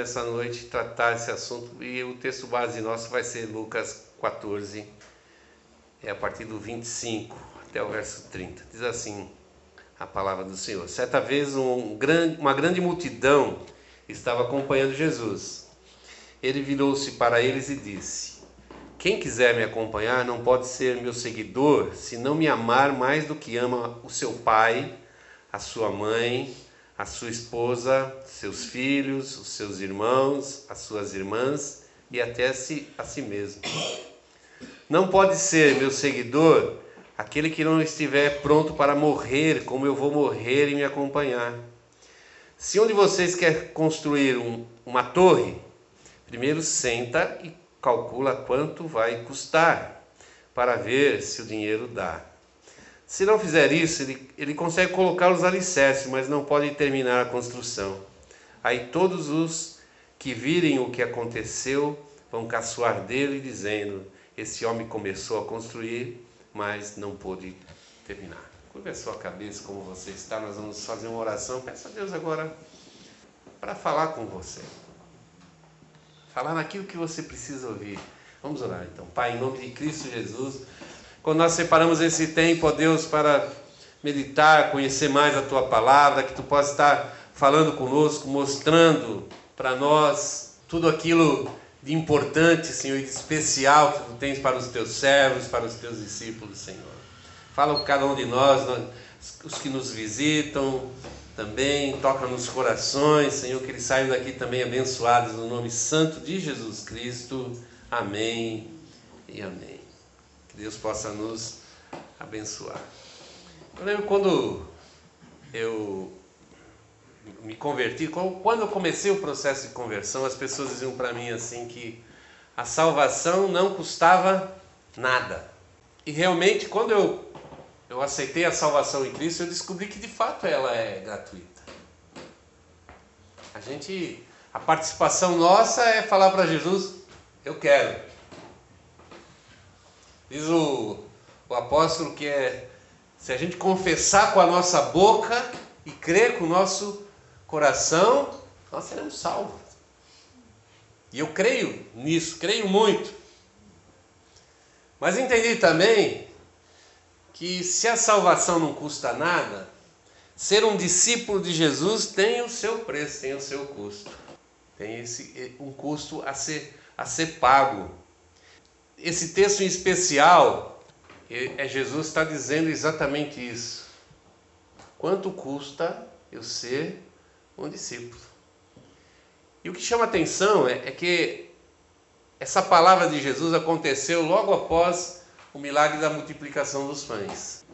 nessa noite tratar esse assunto e o texto base nosso vai ser Lucas 14, é a partir do 25 até o verso 30. Diz assim a palavra do Senhor: Certa vez um grande, uma grande multidão estava acompanhando Jesus. Ele virou-se para eles e disse: Quem quiser me acompanhar não pode ser meu seguidor se não me amar mais do que ama o seu pai, a sua mãe, a sua esposa, seus filhos, os seus irmãos, as suas irmãs e até si, a si mesmo. Não pode ser meu seguidor aquele que não estiver pronto para morrer, como eu vou morrer e me acompanhar. Se um de vocês quer construir um, uma torre, primeiro senta e calcula quanto vai custar, para ver se o dinheiro dá. Se não fizer isso, ele, ele consegue colocar os alicerces, mas não pode terminar a construção. Aí todos os que virem o que aconteceu vão caçoar dele, dizendo: Esse homem começou a construir, mas não pôde terminar. Curva a sua cabeça como você está, nós vamos fazer uma oração. Peça a Deus agora para falar com você. Falar naquilo que você precisa ouvir. Vamos orar então. Pai, em nome de Cristo Jesus. Quando nós separamos esse tempo, ó Deus, para meditar, conhecer mais a tua palavra, que tu possa estar falando conosco, mostrando para nós tudo aquilo de importante, Senhor, e de especial que tu tens para os teus servos, para os teus discípulos, Senhor. Fala com cada um de nós, os que nos visitam também, toca nos corações, Senhor, que eles saiam daqui também abençoados no nome santo de Jesus Cristo. Amém e amém. Deus possa nos abençoar. Eu lembro quando eu me converti, quando eu comecei o processo de conversão, as pessoas diziam para mim assim que a salvação não custava nada. E realmente, quando eu, eu aceitei a salvação em Cristo, eu descobri que de fato ela é gratuita. A gente, a participação nossa é falar para Jesus: Eu quero. Diz o, o apóstolo que é se a gente confessar com a nossa boca e crer com o nosso coração, nós seremos salvos. E eu creio nisso, creio muito. Mas entendi também que se a salvação não custa nada, ser um discípulo de Jesus tem o seu preço, tem o seu custo. Tem esse, um custo a ser, a ser pago esse texto em especial, é Jesus está dizendo exatamente isso. Quanto custa eu ser um discípulo? E o que chama atenção é, é que essa palavra de Jesus aconteceu logo após o milagre da multiplicação dos pães.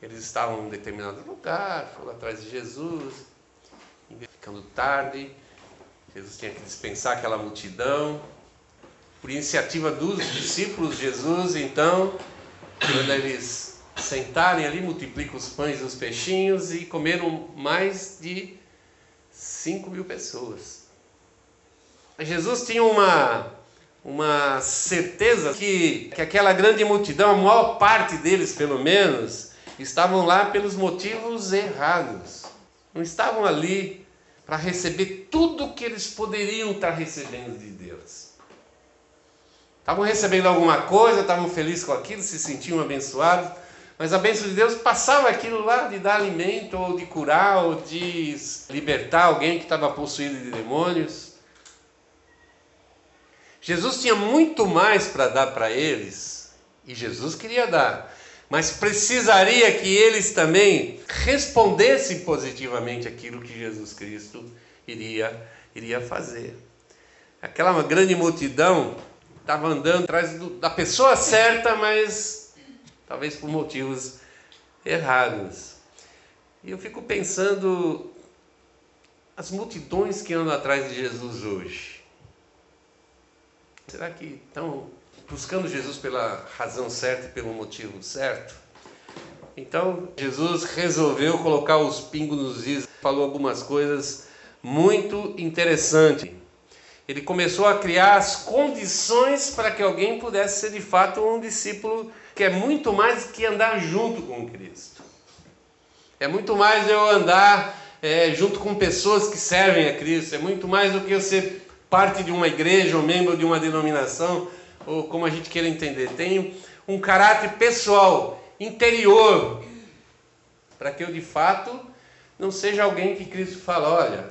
Eles estavam em um determinado lugar, foram atrás de Jesus, ficando tarde. Jesus tinha que dispensar aquela multidão por iniciativa dos discípulos de Jesus, então, quando eles sentarem ali, multiplicam os pães e os peixinhos e comeram mais de 5 mil pessoas. Jesus tinha uma, uma certeza que, que aquela grande multidão, a maior parte deles pelo menos, estavam lá pelos motivos errados. Não estavam ali para receber tudo que eles poderiam estar recebendo de Deus. Estavam recebendo alguma coisa, estavam felizes com aquilo, se sentiam abençoados, mas a bênção de Deus passava aquilo lá de dar alimento, ou de curar, ou de libertar alguém que estava possuído de demônios. Jesus tinha muito mais para dar para eles, e Jesus queria dar, mas precisaria que eles também respondessem positivamente aquilo que Jesus Cristo iria, iria fazer. Aquela grande multidão estava andando atrás do, da pessoa certa, mas talvez por motivos errados. E eu fico pensando as multidões que andam atrás de Jesus hoje. Será que estão buscando Jesus pela razão certa e pelo motivo certo? Então Jesus resolveu colocar os pingos nos is, falou algumas coisas muito interessantes ele começou a criar as condições para que alguém pudesse ser de fato um discípulo, que é muito mais que andar junto com Cristo. É muito mais eu andar é, junto com pessoas que servem a Cristo. É muito mais do que eu ser parte de uma igreja ou membro de uma denominação, ou como a gente queira entender. Tem um caráter pessoal, interior, para que eu de fato não seja alguém que Cristo fala: olha,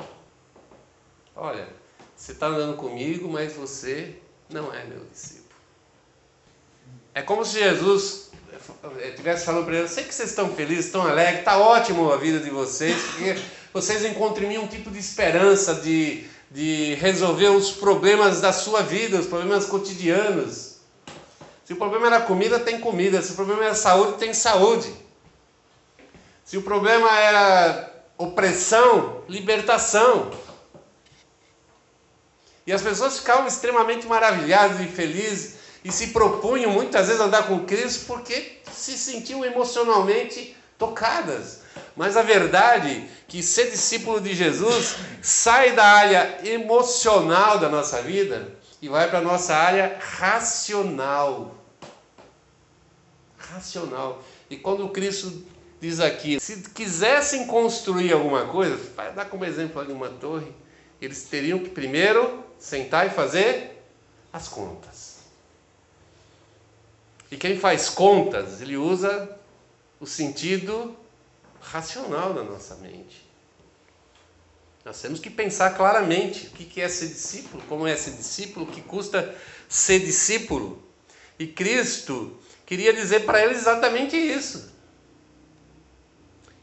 olha, você está andando comigo, mas você não é meu discípulo. É como se Jesus estivesse falando para eles: sei que vocês estão felizes, estão alegres, está ótimo a vida de vocês, porque vocês encontram em mim um tipo de esperança de, de resolver os problemas da sua vida, os problemas cotidianos. Se o problema era comida, tem comida. Se o problema era saúde, tem saúde. Se o problema era opressão, libertação. E as pessoas ficavam extremamente maravilhadas e felizes e se propunham muitas vezes a andar com Cristo porque se sentiam emocionalmente tocadas. Mas a verdade é que ser discípulo de Jesus sai da área emocional da nossa vida e vai para a nossa área racional. Racional. E quando Cristo diz aqui: se quisessem construir alguma coisa, vai dar como exemplo ali uma torre, eles teriam que primeiro sentar e fazer as contas. E quem faz contas, ele usa o sentido racional da nossa mente. Nós temos que pensar claramente o que é ser discípulo, como é ser discípulo, o que custa ser discípulo. E Cristo queria dizer para eles exatamente isso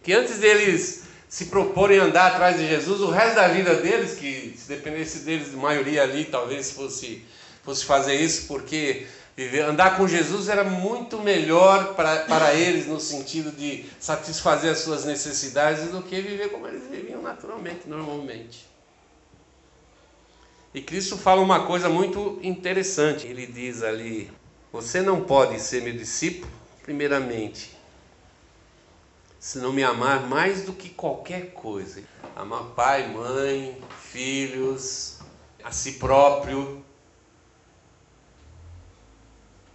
que antes deles se proporem andar atrás de Jesus, o resto da vida deles, que se dependesse deles, a maioria ali talvez fosse, fosse fazer isso, porque viver, andar com Jesus era muito melhor para, para eles no sentido de satisfazer as suas necessidades do que viver como eles viviam naturalmente, normalmente. E Cristo fala uma coisa muito interessante. Ele diz ali: Você não pode ser meu discípulo, primeiramente, se não me amar mais do que qualquer coisa. Amar pai, mãe, filhos, a si próprio.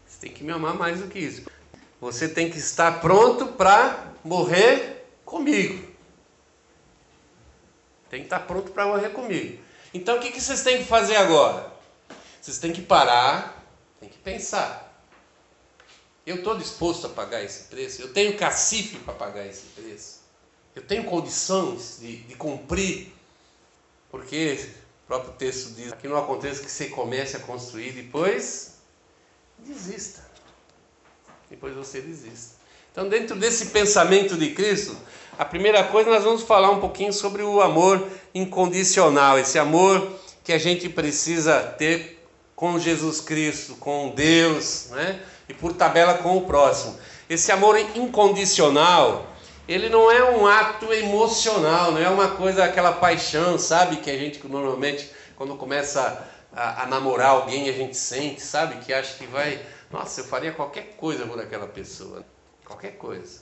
Você tem que me amar mais do que isso. Você tem que estar pronto para morrer comigo. Tem que estar pronto para morrer comigo. Então o que vocês têm que fazer agora? Vocês têm que parar, têm que pensar. Eu estou disposto a pagar esse preço? Eu tenho cacife para pagar esse preço? Eu tenho condições de, de cumprir? Porque o próprio texto diz que não aconteça que você comece a construir depois desista. Depois você desista. Então, dentro desse pensamento de Cristo, a primeira coisa nós vamos falar um pouquinho sobre o amor incondicional, esse amor que a gente precisa ter com Jesus Cristo, com Deus, né? E por tabela com o próximo. Esse amor incondicional, ele não é um ato emocional, não é uma coisa, aquela paixão, sabe? Que a gente normalmente, quando começa a, a namorar alguém, a gente sente, sabe? Que acha que vai, nossa, eu faria qualquer coisa por aquela pessoa. Qualquer coisa.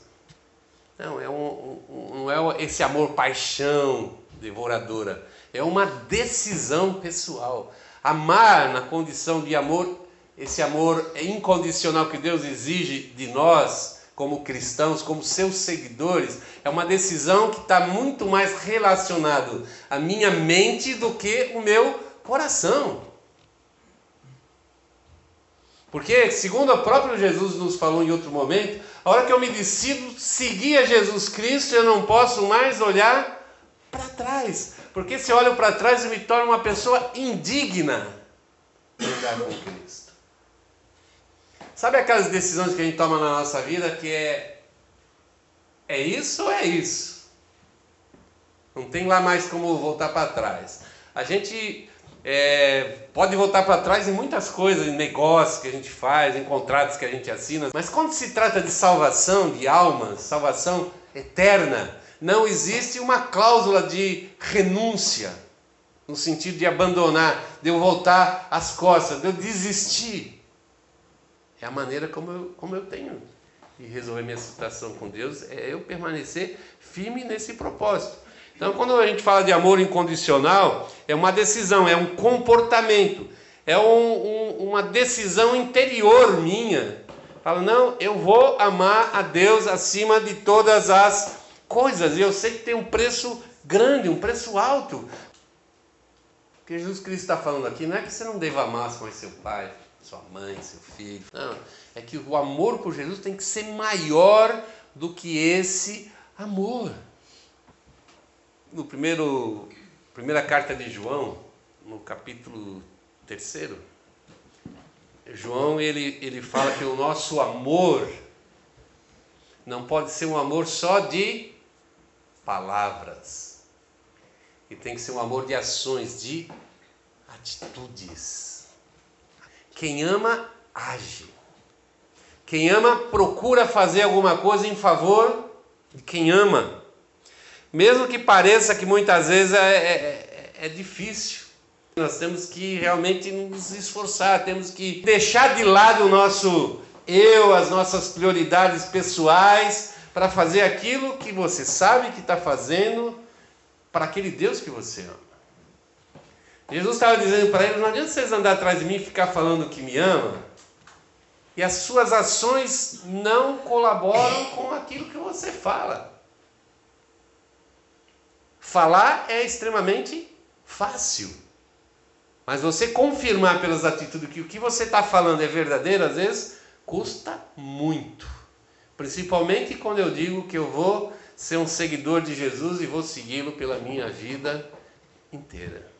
Não, é um, um, não é esse amor paixão devoradora. É uma decisão pessoal. Amar na condição de amor esse amor incondicional que Deus exige de nós, como cristãos, como seus seguidores, é uma decisão que está muito mais relacionado à minha mente do que o meu coração. Porque, segundo o próprio Jesus nos falou em outro momento, a hora que eu me decido seguir a Jesus Cristo, eu não posso mais olhar para trás. Porque se eu olho para trás, eu me torno uma pessoa indigna de andar com Cristo. Sabe aquelas decisões que a gente toma na nossa vida que é é isso ou é isso? Não tem lá mais como voltar para trás. A gente é, pode voltar para trás em muitas coisas, em negócios que a gente faz, em contratos que a gente assina, mas quando se trata de salvação de almas, salvação eterna, não existe uma cláusula de renúncia, no sentido de abandonar, de eu voltar as costas, de eu desistir. É a maneira como eu, como eu tenho de resolver minha situação com Deus, é eu permanecer firme nesse propósito. Então, quando a gente fala de amor incondicional, é uma decisão, é um comportamento, é um, um, uma decisão interior minha. Fala, não, eu vou amar a Deus acima de todas as coisas, e eu sei que tem um preço grande, um preço alto. O que Jesus Cristo está falando aqui não é que você não deva amar mais seu pai, sua mãe, seu filho. Não, é que o amor por Jesus tem que ser maior do que esse amor. No primeiro, primeira carta de João, no capítulo terceiro, João ele, ele fala que o nosso amor não pode ser um amor só de palavras. E tem que ser um amor de ações, de atitudes. Quem ama, age. Quem ama, procura fazer alguma coisa em favor de quem ama. Mesmo que pareça que muitas vezes é, é, é difícil. Nós temos que realmente nos esforçar, temos que deixar de lado o nosso eu, as nossas prioridades pessoais, para fazer aquilo que você sabe que está fazendo para aquele Deus que você ama. Jesus estava dizendo para eles: não adianta vocês andar atrás de mim e ficar falando que me ama, e as suas ações não colaboram com aquilo que você fala. Falar é extremamente fácil. Mas você confirmar pelas atitudes que o que você está falando é verdadeiro, às vezes, custa muito. Principalmente quando eu digo que eu vou ser um seguidor de Jesus e vou segui-lo pela minha vida inteira.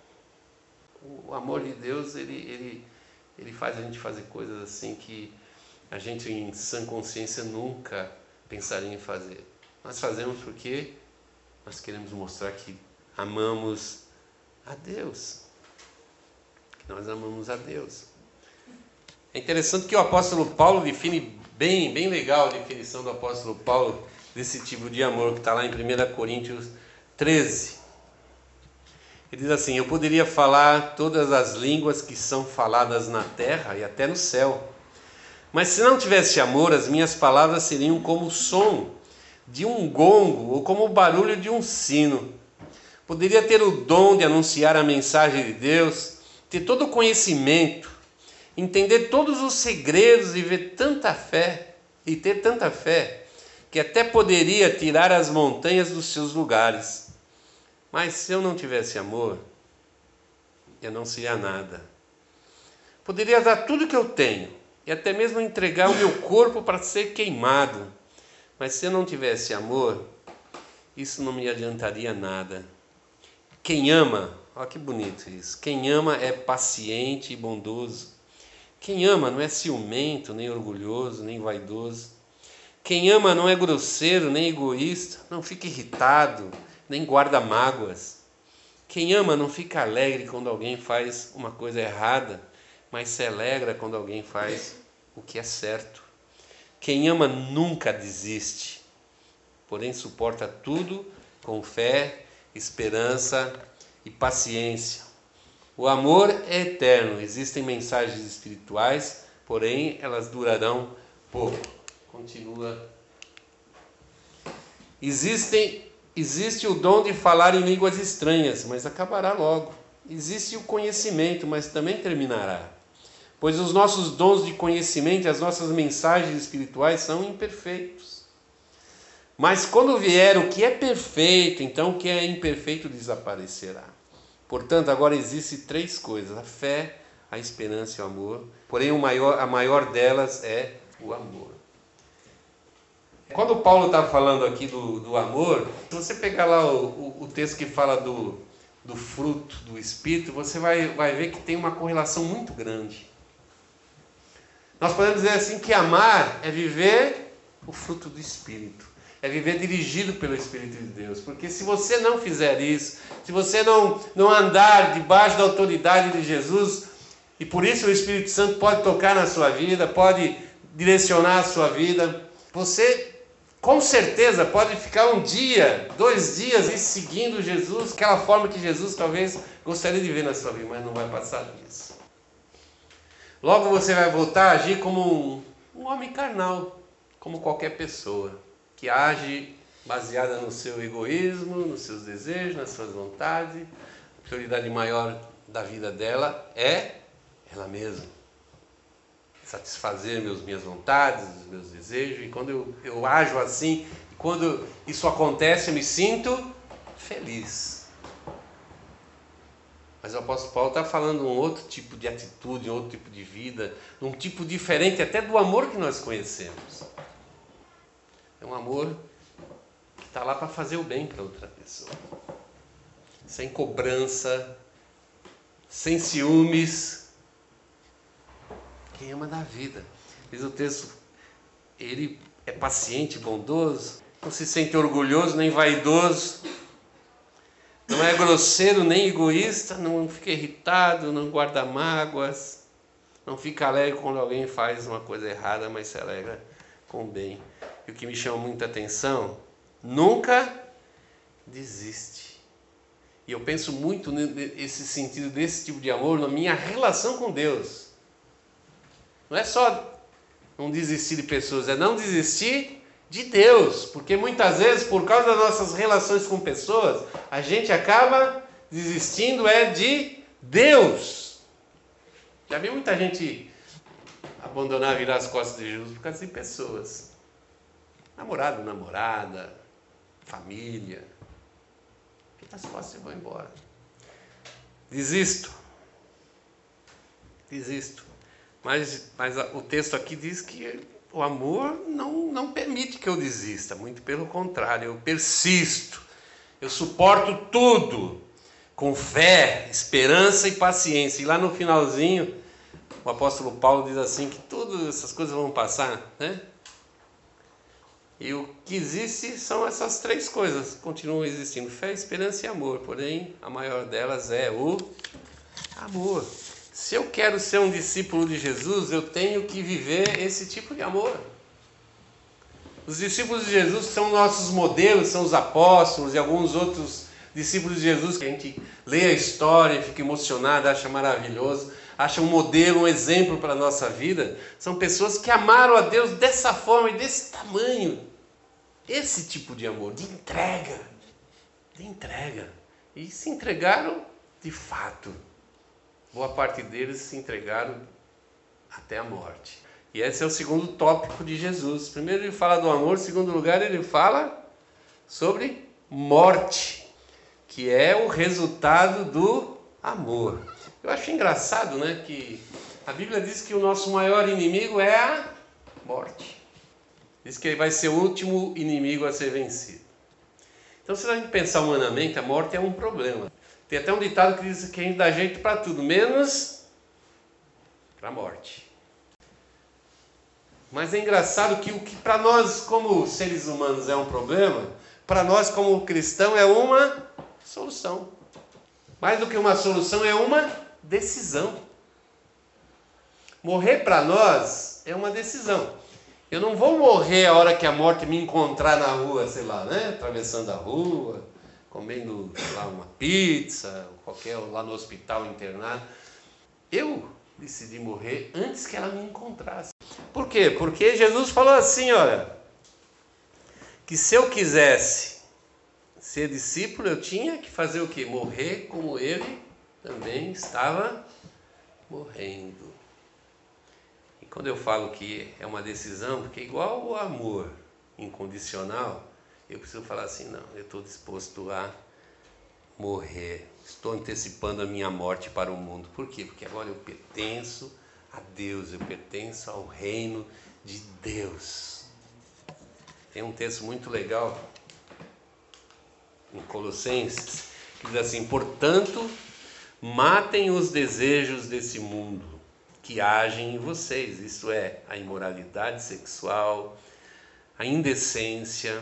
O amor de Deus, ele, ele, ele faz a gente fazer coisas assim que a gente, em sã consciência, nunca pensaria em fazer. Nós fazemos porque nós queremos mostrar que amamos a Deus. Que nós amamos a Deus. É interessante que o apóstolo Paulo define bem, bem legal a definição do apóstolo Paulo desse tipo de amor que está lá em 1 Coríntios 13. Ele diz assim: Eu poderia falar todas as línguas que são faladas na terra e até no céu, mas se não tivesse amor, as minhas palavras seriam como o som de um gongo ou como o barulho de um sino. Poderia ter o dom de anunciar a mensagem de Deus, ter todo o conhecimento, entender todos os segredos e ver tanta fé e ter tanta fé que até poderia tirar as montanhas dos seus lugares. Mas se eu não tivesse amor, eu não seria nada. Poderia dar tudo que eu tenho e até mesmo entregar o meu corpo para ser queimado. Mas se eu não tivesse amor, isso não me adiantaria nada. Quem ama, olha que bonito isso. Quem ama é paciente e bondoso. Quem ama não é ciumento, nem orgulhoso, nem vaidoso. Quem ama não é grosseiro, nem egoísta, não fica irritado, nem guarda mágoas. Quem ama não fica alegre quando alguém faz uma coisa errada, mas se alegra quando alguém faz o que é certo. Quem ama nunca desiste, porém suporta tudo com fé, esperança e paciência. O amor é eterno, existem mensagens espirituais, porém elas durarão pouco. Continua. Existem, existe o dom de falar em línguas estranhas, mas acabará logo. Existe o conhecimento, mas também terminará. Pois os nossos dons de conhecimento, as nossas mensagens espirituais são imperfeitos. Mas quando vier o que é perfeito, então o que é imperfeito desaparecerá. Portanto, agora existem três coisas: a fé, a esperança e o amor. Porém, maior, a maior delas é o amor. Quando Paulo está falando aqui do, do amor, se você pegar lá o, o, o texto que fala do, do fruto do Espírito, você vai, vai ver que tem uma correlação muito grande. Nós podemos dizer assim que amar é viver o fruto do Espírito é viver dirigido pelo Espírito de Deus. Porque se você não fizer isso, se você não, não andar debaixo da autoridade de Jesus, e por isso o Espírito Santo pode tocar na sua vida, pode direcionar a sua vida, você com certeza pode ficar um dia, dois dias e seguindo Jesus, aquela forma que Jesus talvez gostaria de ver na sua vida, mas não vai passar disso. Logo você vai voltar a agir como um, um homem carnal, como qualquer pessoa que age baseada no seu egoísmo, nos seus desejos, nas suas vontades. A prioridade maior da vida dela é ela mesma. Satisfazer meus, minhas vontades, meus desejos. E quando eu, eu ajo assim, quando isso acontece, eu me sinto feliz. Mas o apóstolo Paulo está falando um outro tipo de atitude, um outro tipo de vida, um tipo diferente até do amor que nós conhecemos. É um amor que está lá para fazer o bem para outra pessoa. Sem cobrança, sem ciúmes. Quem ama da vida. Diz o texto, ele é paciente, bondoso, não se sente orgulhoso nem vaidoso, não é grosseiro nem egoísta, não fica irritado, não guarda mágoas, não fica alegre quando alguém faz uma coisa errada, mas se alegra com o bem. E o que me chama muita atenção, nunca desiste. E eu penso muito nesse sentido desse tipo de amor na minha relação com Deus. Não é só não desistir de pessoas, é não desistir de Deus, porque muitas vezes, por causa das nossas relações com pessoas, a gente acaba desistindo é de Deus. Já vi muita gente abandonar, virar as costas de Jesus por causa de pessoas. Namorado, namorada, família. Vira as costas e vão embora. Desisto. Desisto. Mas, mas o texto aqui diz que o amor não, não permite que eu desista, muito pelo contrário, eu persisto, eu suporto tudo com fé, esperança e paciência. E lá no finalzinho, o apóstolo Paulo diz assim: que todas essas coisas vão passar, né? E o que existe são essas três coisas, continuam existindo: fé, esperança e amor. Porém, a maior delas é o amor. Se eu quero ser um discípulo de Jesus, eu tenho que viver esse tipo de amor. Os discípulos de Jesus são nossos modelos, são os apóstolos e alguns outros discípulos de Jesus que a gente lê a história e fica emocionado, acha maravilhoso, acha um modelo, um exemplo para a nossa vida. São pessoas que amaram a Deus dessa forma e desse tamanho. Esse tipo de amor, de entrega. De entrega. E se entregaram de fato boa parte deles se entregaram até a morte. E esse é o segundo tópico de Jesus. Primeiro ele fala do amor, segundo lugar ele fala sobre morte, que é o resultado do amor. Eu acho engraçado, né, que a Bíblia diz que o nosso maior inimigo é a morte. Diz que ele vai ser o último inimigo a ser vencido. Então, se a gente pensar humanamente, a morte é um problema. Tem até um ditado que diz que a gente dá jeito para tudo, menos para a morte. Mas é engraçado que o que para nós, como seres humanos, é um problema, para nós, como cristão, é uma solução. Mais do que uma solução, é uma decisão. Morrer para nós é uma decisão. Eu não vou morrer a hora que a morte me encontrar na rua, sei lá, né? Atravessando a rua, comendo lá uma pizza, qualquer lá no hospital internado. Eu decidi morrer antes que ela me encontrasse. Por quê? Porque Jesus falou assim, olha, que se eu quisesse ser discípulo, eu tinha que fazer o quê? Morrer como ele também estava morrendo. E quando eu falo que é uma decisão, porque igual o amor incondicional, eu preciso falar assim: não, eu estou disposto a morrer, estou antecipando a minha morte para o mundo. Por quê? Porque agora eu pertenço a Deus, eu pertenço ao reino de Deus. Tem um texto muito legal em Colossenses que diz assim: portanto, matem os desejos desse mundo que agem em vocês, isto é, a imoralidade sexual, a indecência,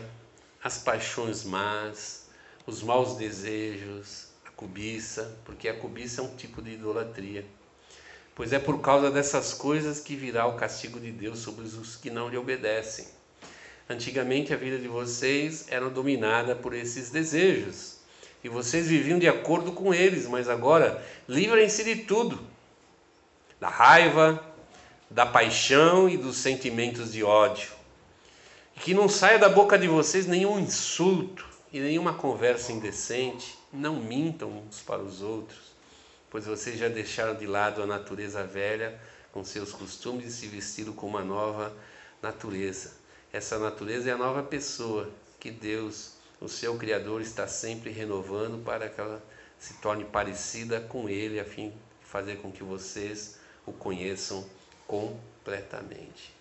as paixões más, os maus desejos, a cobiça, porque a cobiça é um tipo de idolatria. Pois é por causa dessas coisas que virá o castigo de Deus sobre os que não lhe obedecem. Antigamente a vida de vocês era dominada por esses desejos, e vocês viviam de acordo com eles, mas agora livrem-se de tudo: da raiva, da paixão e dos sentimentos de ódio que não saia da boca de vocês nenhum insulto e nenhuma conversa indecente. Não mintam uns para os outros, pois vocês já deixaram de lado a natureza velha com seus costumes e se vestiram com uma nova natureza. Essa natureza é a nova pessoa que Deus o seu Criador está sempre renovando para que ela se torne parecida com Ele, a fim de fazer com que vocês o conheçam completamente.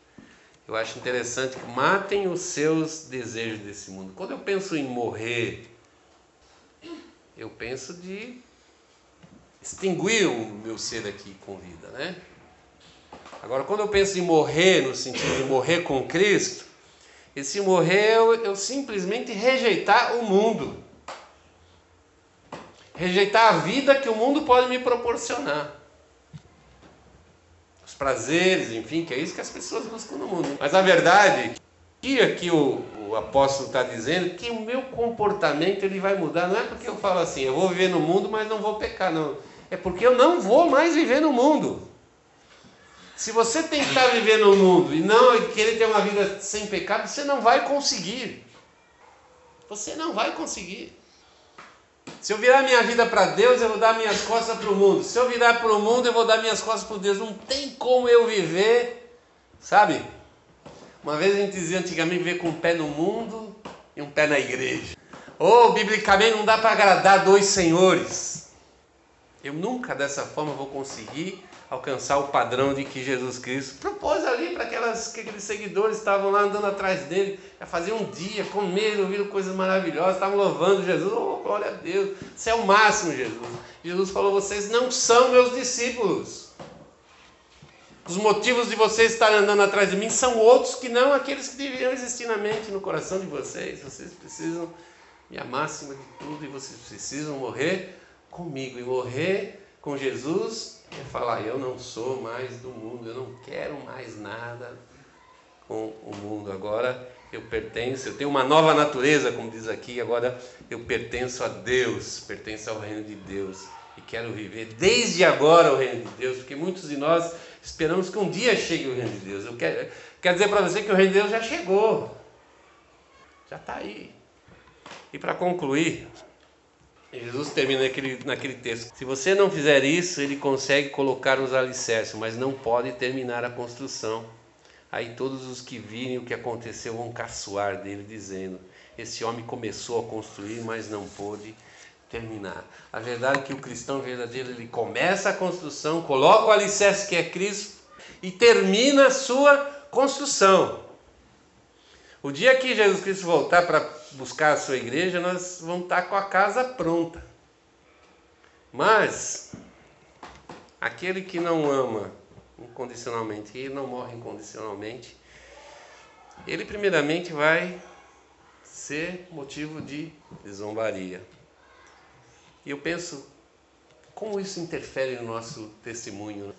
Eu acho interessante que matem os seus desejos desse mundo. Quando eu penso em morrer, eu penso de extinguir o meu ser aqui com vida, né? Agora, quando eu penso em morrer, no sentido de morrer com Cristo, esse morrer eu, eu simplesmente rejeitar o mundo. Rejeitar a vida que o mundo pode me proporcionar. Prazeres, enfim, que é isso que as pessoas buscam no mundo. Mas a verdade, que aqui o, o apóstolo está dizendo, que o meu comportamento ele vai mudar. Não é porque eu falo assim, eu vou viver no mundo, mas não vou pecar, não. É porque eu não vou mais viver no mundo. Se você tentar viver no mundo e não querer ter uma vida sem pecado, você não vai conseguir. Você não vai conseguir. Se eu virar minha vida para Deus, eu vou dar minhas costas para o mundo. Se eu virar para o mundo, eu vou dar minhas costas para Deus. Não tem como eu viver, sabe? Uma vez a gente dizia antigamente viver com um pé no mundo e um pé na igreja. Ou, biblicamente, não dá para agradar dois senhores. Eu nunca dessa forma vou conseguir alcançar o padrão de que Jesus Cristo propôs ali para aquelas, aqueles seguidores que estavam lá andando atrás dele, a fazer um dia, comer, ouvindo coisas maravilhosas, estavam louvando Jesus, oh, glória a Deus, isso é o máximo, Jesus. Jesus falou: vocês não são meus discípulos. Os motivos de vocês estarem andando atrás de mim são outros que não aqueles que deveriam existir na mente, no coração de vocês. Vocês precisam me amar acima de tudo e vocês precisam morrer comigo e morrer com Jesus é falar: eu não sou mais do mundo, eu não quero mais nada com o mundo. Agora eu pertenço, eu tenho uma nova natureza, como diz aqui, agora eu pertenço a Deus, pertenço ao reino de Deus e quero viver desde agora o reino de Deus, porque muitos de nós esperamos que um dia chegue o reino de Deus. Eu quero, quero dizer para você que o reino de Deus já chegou, já está aí. E para concluir, Jesus termina naquele, naquele texto. Se você não fizer isso, ele consegue colocar os alicerces, mas não pode terminar a construção. Aí todos os que virem o que aconteceu vão caçoar dele, dizendo: Esse homem começou a construir, mas não pôde terminar. A verdade é que o cristão verdadeiro ele começa a construção, coloca o alicerce que é Cristo e termina a sua construção. O dia que Jesus Cristo voltar para buscar a sua igreja, nós vamos estar com a casa pronta. Mas aquele que não ama incondicionalmente e não morre incondicionalmente, ele primeiramente vai ser motivo de zombaria. E eu penso como isso interfere no nosso testemunho.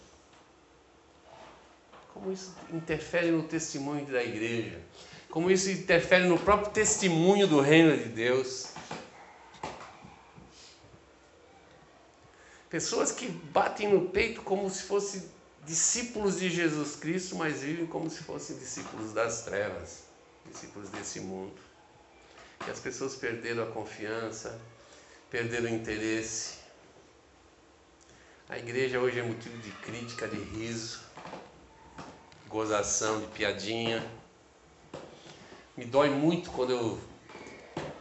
Como isso interfere no testemunho da igreja como isso interfere no próprio testemunho do reino de Deus. Pessoas que batem no peito como se fossem discípulos de Jesus Cristo, mas vivem como se fossem discípulos das trevas, discípulos desse mundo. E as pessoas perderam a confiança, perderam o interesse. A igreja hoje é motivo de crítica, de riso, gozação, de piadinha. Me dói muito quando eu.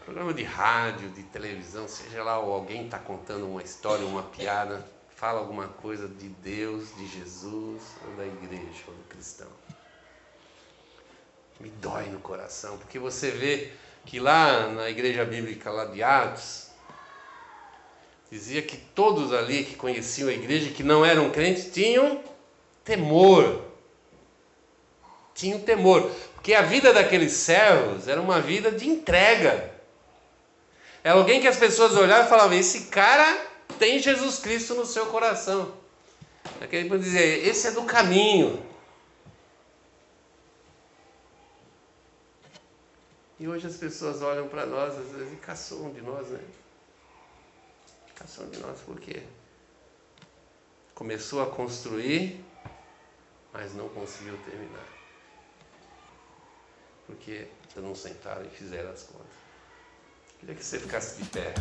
Programa de rádio, de televisão, seja lá, ou alguém está contando uma história, uma piada, fala alguma coisa de Deus, de Jesus, ou da igreja, ou do cristão. Me dói no coração, porque você vê que lá na igreja bíblica lá de Atos, dizia que todos ali que conheciam a igreja, que não eram crentes, tinham temor. Tinham temor. Porque a vida daqueles servos era uma vida de entrega. É alguém que as pessoas olhavam e falavam: esse cara tem Jesus Cristo no seu coração. Aquele para dizer: esse é do caminho. E hoje as pessoas olham para nós, às vezes, e caçam de nós, né? Caçam de nós por quê? Começou a construir, mas não conseguiu terminar porque não sentaram e fizeram as contas. Queria que você ficasse de pé.